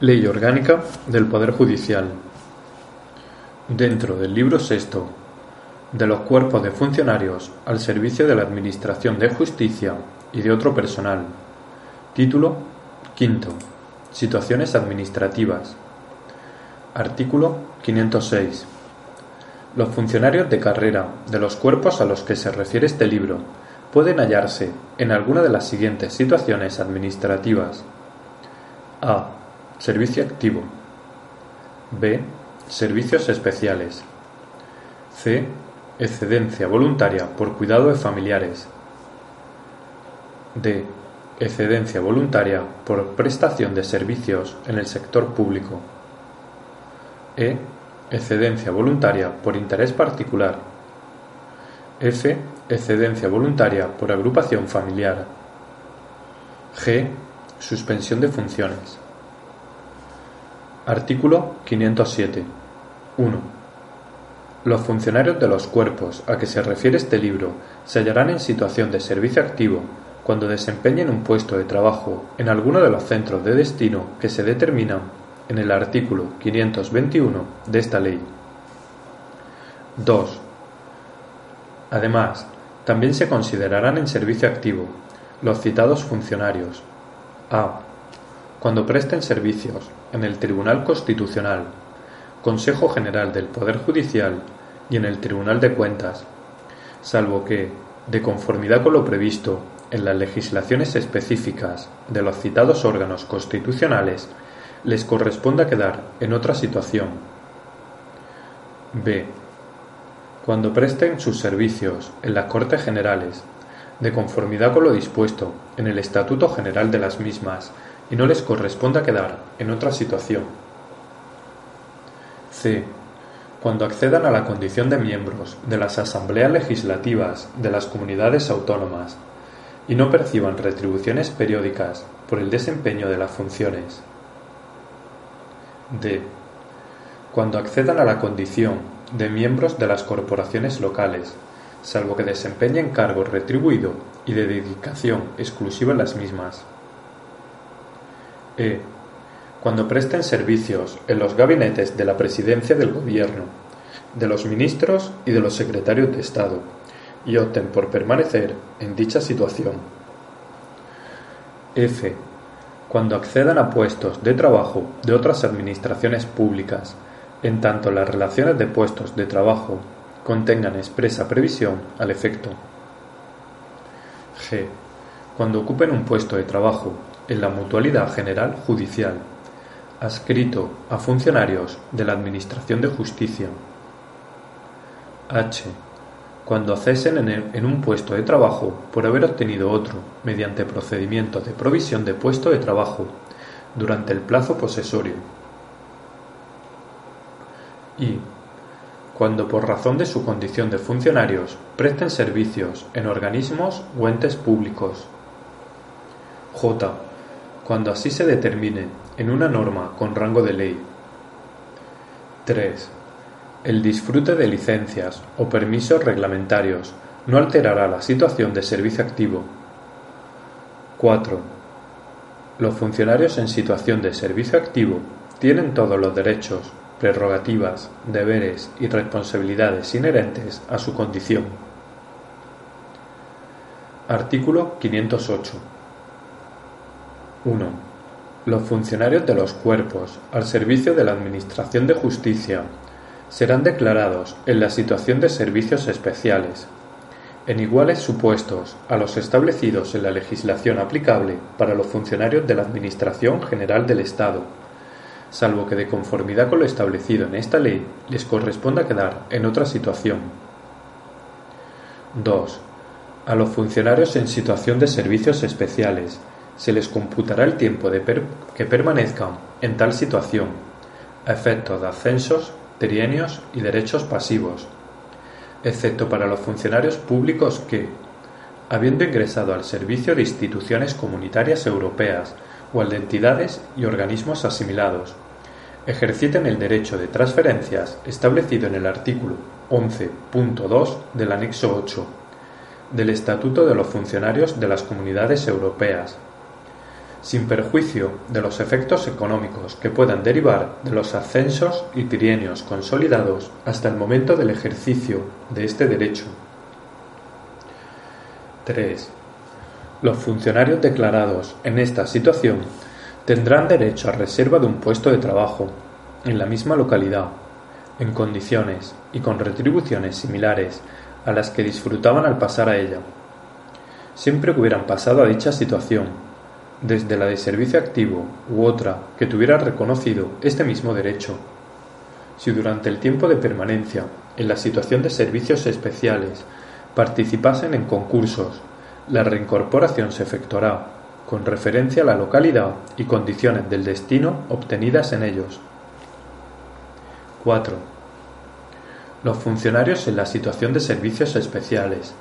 Ley Orgánica del Poder Judicial. Dentro del libro sexto de los cuerpos de funcionarios al servicio de la Administración de Justicia y de otro personal. Título quinto. Situaciones administrativas. Artículo 506. Los funcionarios de carrera de los cuerpos a los que se refiere este libro pueden hallarse en alguna de las siguientes situaciones administrativas. A. Servicio activo. B. Servicios especiales. C. Excedencia voluntaria por cuidado de familiares. D. Excedencia voluntaria por prestación de servicios en el sector público. E. Excedencia voluntaria por interés particular. F. Excedencia voluntaria por agrupación familiar. G. Suspensión de funciones. Artículo 507. 1. Los funcionarios de los cuerpos a que se refiere este libro se hallarán en situación de servicio activo cuando desempeñen un puesto de trabajo en alguno de los centros de destino que se determinan en el artículo 521 de esta ley. 2. Además, también se considerarán en servicio activo los citados funcionarios a cuando presten servicios en el Tribunal Constitucional, Consejo General del Poder Judicial y en el Tribunal de Cuentas, salvo que, de conformidad con lo previsto en las legislaciones específicas de los citados órganos constitucionales, les corresponda quedar en otra situación. B. Cuando presten sus servicios en las Cortes Generales, de conformidad con lo dispuesto en el Estatuto General de las mismas y no les corresponda quedar en otra situación. C. Cuando accedan a la condición de miembros de las asambleas legislativas de las comunidades autónomas y no perciban retribuciones periódicas por el desempeño de las funciones. D. Cuando accedan a la condición de miembros de las corporaciones locales, salvo que desempeñen cargo retribuido y de dedicación exclusiva en las mismas. E. Cuando presten servicios en los gabinetes de la Presidencia del Gobierno, de los ministros y de los secretarios de Estado, y opten por permanecer en dicha situación. F. Cuando accedan a puestos de trabajo de otras administraciones públicas, en tanto las relaciones de puestos de trabajo contengan expresa previsión al efecto. G. Cuando ocupen un puesto de trabajo en la Mutualidad General Judicial, adscrito a funcionarios de la Administración de Justicia. H. Cuando cesen en, un puesto de trabajo por haber obtenido otro mediante procedimiento de provisión de puesto de trabajo durante el plazo posesorio. Y cuando por razón de su condición de funcionarios presten servicios en organismos o entes públicos. J cuando así se determine en una norma con rango de ley. 3. El disfrute de licencias o permisos reglamentarios no alterará la situación de servicio activo. 4. Los funcionarios en situación de servicio activo tienen todos los derechos, prerrogativas, deberes y responsabilidades inherentes a su condición. Artículo 508. 1. Los funcionarios de los cuerpos al servicio de la Administración de Justicia serán declarados en la situación de servicios especiales, en iguales supuestos a los establecidos en la legislación aplicable para los funcionarios de la Administración General del Estado, salvo que de conformidad con lo establecido en esta ley les corresponda quedar en otra situación. 2. A los funcionarios en situación de servicios especiales se les computará el tiempo que permanezcan en tal situación, a efectos de ascensos, trienios y derechos pasivos, excepto para los funcionarios públicos que, habiendo ingresado al servicio de instituciones comunitarias europeas o al de entidades y organismos asimilados, ejerciten el derecho de transferencias establecido en el artículo 11.2 del anexo 8 del Estatuto de los Funcionarios de las Comunidades Europeas sin perjuicio de los efectos económicos que puedan derivar de los ascensos y trienios consolidados hasta el momento del ejercicio de este derecho. 3. Los funcionarios declarados en esta situación tendrán derecho a reserva de un puesto de trabajo en la misma localidad, en condiciones y con retribuciones similares a las que disfrutaban al pasar a ella, siempre que hubieran pasado a dicha situación desde la de servicio activo u otra que tuviera reconocido este mismo derecho. Si durante el tiempo de permanencia en la situación de servicios especiales participasen en concursos, la reincorporación se efectuará con referencia a la localidad y condiciones del destino obtenidas en ellos. 4. Los funcionarios en la situación de servicios especiales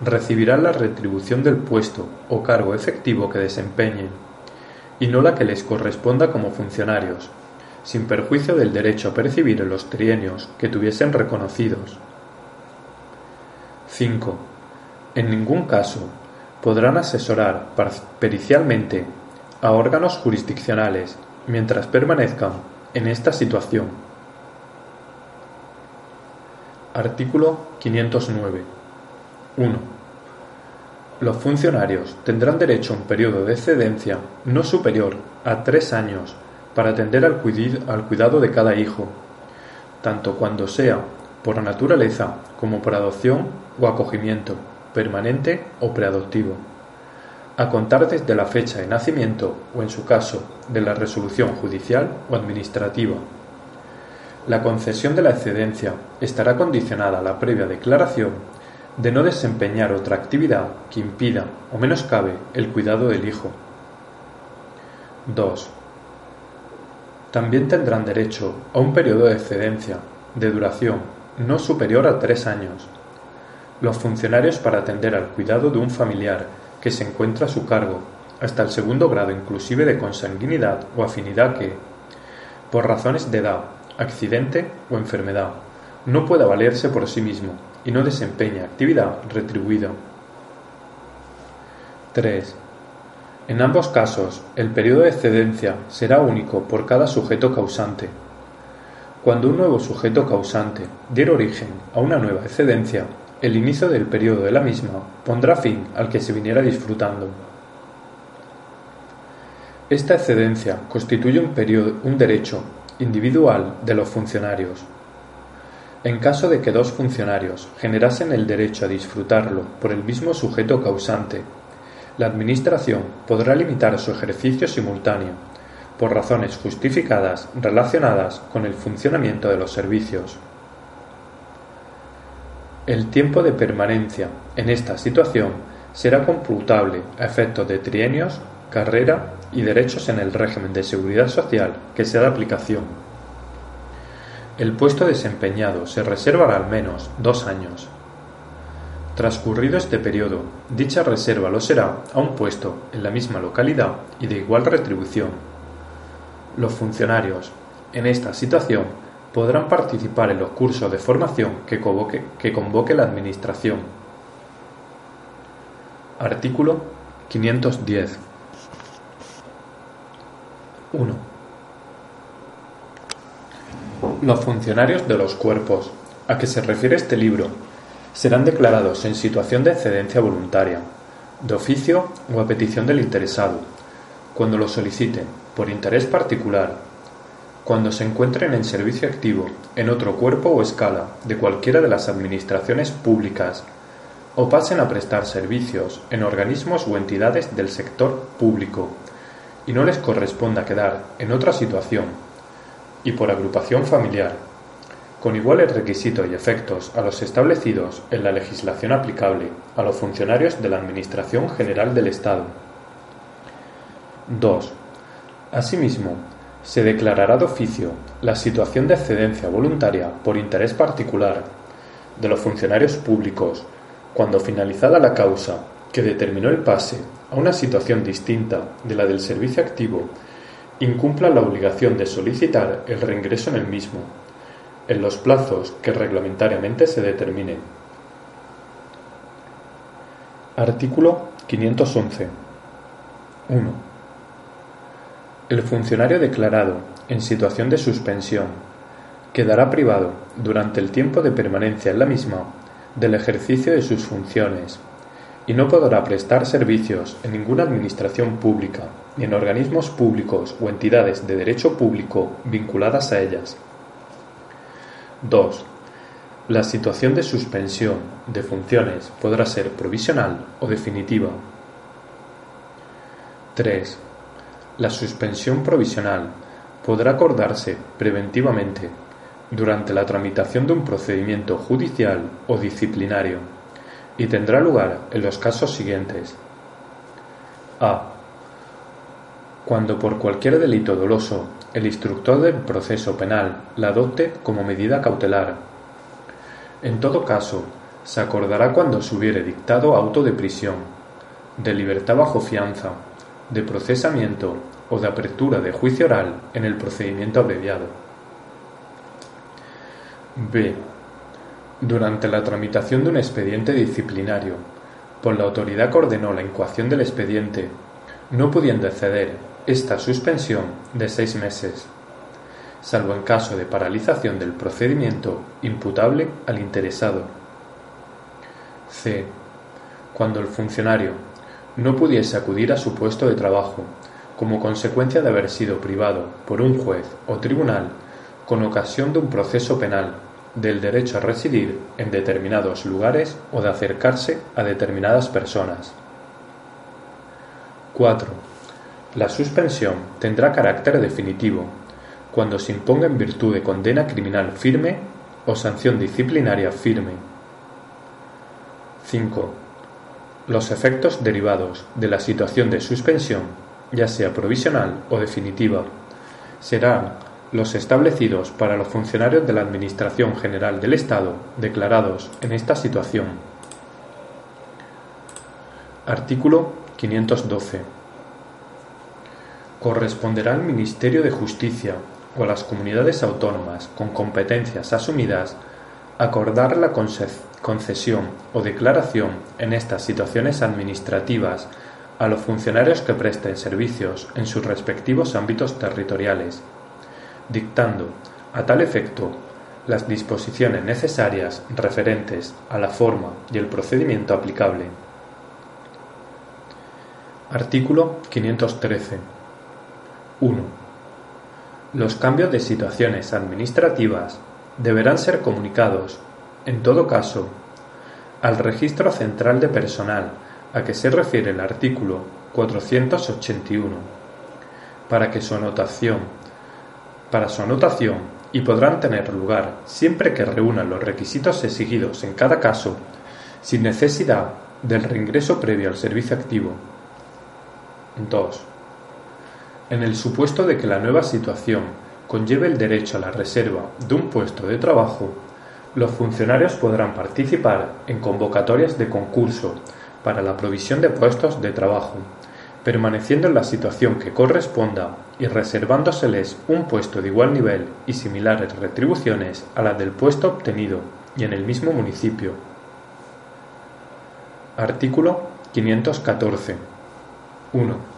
recibirán la retribución del puesto o cargo efectivo que desempeñen, y no la que les corresponda como funcionarios, sin perjuicio del derecho a percibir en los trienios que tuviesen reconocidos. 5. En ningún caso podrán asesorar pericialmente a órganos jurisdiccionales mientras permanezcan en esta situación. Artículo 509. 1. Los funcionarios tendrán derecho a un periodo de excedencia no superior a tres años para atender al, cuidado de cada hijo, tanto cuando sea por naturaleza como por adopción o acogimiento, permanente o preadoptivo, a contar desde la fecha de nacimiento o, en su caso, de la resolución judicial o administrativa. La concesión de la excedencia estará condicionada a la previa declaración de no desempeñar otra actividad que impida o menoscabe el cuidado del hijo. 2. También tendrán derecho a un periodo de excedencia, de duración no superior a tres años, los funcionarios para atender al cuidado de un familiar que se encuentra a su cargo, hasta el segundo grado inclusive de consanguinidad o afinidad que, por razones de edad, accidente o enfermedad, no pueda valerse por sí mismo y no desempeña actividad retribuida. 3. En ambos casos, el periodo de excedencia será único por cada sujeto causante. Cuando un nuevo sujeto causante diera origen a una nueva excedencia, el inicio del periodo de la misma pondrá fin al que se viniera disfrutando. Esta excedencia constituye un, un derecho individual de los funcionarios, en caso de que dos funcionarios generasen el derecho a disfrutarlo por el mismo sujeto causante, la Administración podrá limitar su ejercicio simultáneo, por razones justificadas relacionadas con el funcionamiento de los servicios. El tiempo de permanencia en esta situación será computable a efectos de trienios, carrera y derechos en el régimen de seguridad social que sea de aplicación. El puesto desempeñado se reservará al menos dos años. Transcurrido este periodo, dicha reserva lo será a un puesto en la misma localidad y de igual retribución. Los funcionarios, en esta situación, podrán participar en los cursos de formación que convoque, que convoque la Administración. Artículo 510. 1. Los funcionarios de los cuerpos a que se refiere este libro serán declarados en situación de excedencia voluntaria, de oficio o a petición del interesado, cuando lo soliciten por interés particular, cuando se encuentren en servicio activo en otro cuerpo o escala de cualquiera de las administraciones públicas o pasen a prestar servicios en organismos o entidades del sector público y no les corresponda quedar en otra situación y por agrupación familiar, con iguales requisitos y efectos a los establecidos en la legislación aplicable a los funcionarios de la Administración General del Estado. 2. Asimismo, se declarará de oficio la situación de excedencia voluntaria por interés particular de los funcionarios públicos cuando finalizada la causa que determinó el pase a una situación distinta de la del servicio activo incumpla la obligación de solicitar el reingreso en el mismo, en los plazos que reglamentariamente se determinen. Artículo 511. 1. El funcionario declarado en situación de suspensión quedará privado, durante el tiempo de permanencia en la misma, del ejercicio de sus funciones y no podrá prestar servicios en ninguna administración pública, en organismos públicos o entidades de derecho público vinculadas a ellas. 2. La situación de suspensión de funciones podrá ser provisional o definitiva. 3. La suspensión provisional podrá acordarse preventivamente durante la tramitación de un procedimiento judicial o disciplinario y tendrá lugar en los casos siguientes. A. Cuando por cualquier delito doloso el instructor del proceso penal la adopte como medida cautelar. En todo caso, se acordará cuando se hubiere dictado auto de prisión, de libertad bajo fianza, de procesamiento o de apertura de juicio oral en el procedimiento abreviado. B durante la tramitación de un expediente disciplinario, por la autoridad que ordenó la incoación del expediente, no pudiendo exceder esta suspensión de seis meses, salvo en caso de paralización del procedimiento imputable al interesado. C. Cuando el funcionario no pudiese acudir a su puesto de trabajo como consecuencia de haber sido privado por un juez o tribunal con ocasión de un proceso penal del derecho a residir en determinados lugares o de acercarse a determinadas personas. 4. La suspensión tendrá carácter definitivo cuando se imponga en virtud de condena criminal firme o sanción disciplinaria firme. 5. Los efectos derivados de la situación de suspensión, ya sea provisional o definitiva, serán los establecidos para los funcionarios de la Administración General del Estado declarados en esta situación. Artículo 512. Corresponderá al Ministerio de Justicia o a las comunidades autónomas con competencias asumidas acordar la concesión o declaración en estas situaciones administrativas a los funcionarios que presten servicios en sus respectivos ámbitos territoriales dictando, a tal efecto, las disposiciones necesarias referentes a la forma y el procedimiento aplicable. Artículo 513. 1. Los cambios de situaciones administrativas deberán ser comunicados, en todo caso, al Registro Central de Personal a que se refiere el artículo 481, para que su anotación su anotación y podrán tener lugar siempre que reúnan los requisitos exigidos en cada caso, sin necesidad del reingreso previo al servicio activo. 2. En el supuesto de que la nueva situación conlleve el derecho a la reserva de un puesto de trabajo, los funcionarios podrán participar en convocatorias de concurso para la provisión de puestos de trabajo permaneciendo en la situación que corresponda y reservándoseles un puesto de igual nivel y similares retribuciones a las del puesto obtenido y en el mismo municipio. Artículo 514. 1.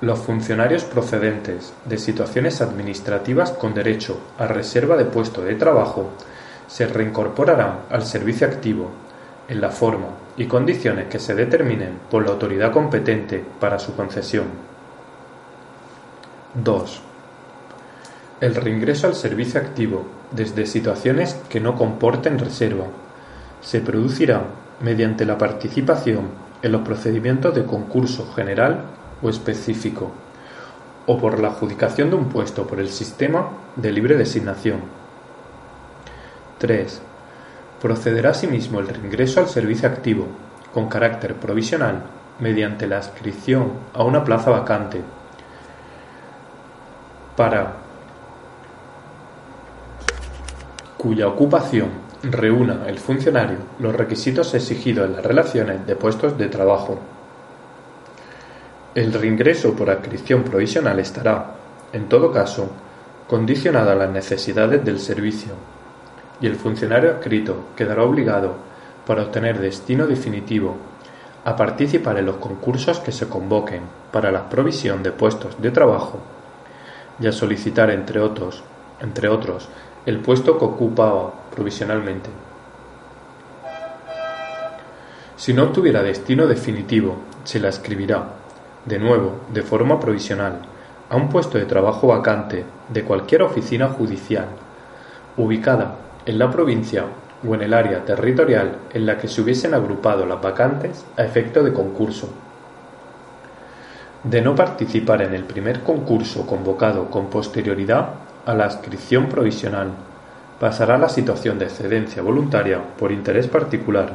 Los funcionarios procedentes de situaciones administrativas con derecho a reserva de puesto de trabajo se reincorporarán al servicio activo en la forma y condiciones que se determinen por la autoridad competente para su concesión. 2. El reingreso al servicio activo desde situaciones que no comporten reserva se producirá mediante la participación en los procedimientos de concurso general o específico o por la adjudicación de un puesto por el sistema de libre designación. 3 procederá asimismo el reingreso al servicio activo, con carácter provisional, mediante la adscripción a una plaza vacante, para cuya ocupación reúna el funcionario los requisitos exigidos en las relaciones de puestos de trabajo. El reingreso por adscripción provisional estará, en todo caso, condicionado a las necesidades del servicio y el funcionario adscrito quedará obligado, para obtener destino definitivo, a participar en los concursos que se convoquen para la provisión de puestos de trabajo y a solicitar entre otros, entre otros el puesto que ocupaba provisionalmente. Si no tuviera destino definitivo, se la escribirá, de nuevo, de forma provisional, a un puesto de trabajo vacante de cualquier oficina judicial, ubicada en la provincia o en el área territorial en la que se hubiesen agrupado las vacantes a efecto de concurso. De no participar en el primer concurso convocado con posterioridad a la inscripción provisional, pasará a la situación de excedencia voluntaria por interés particular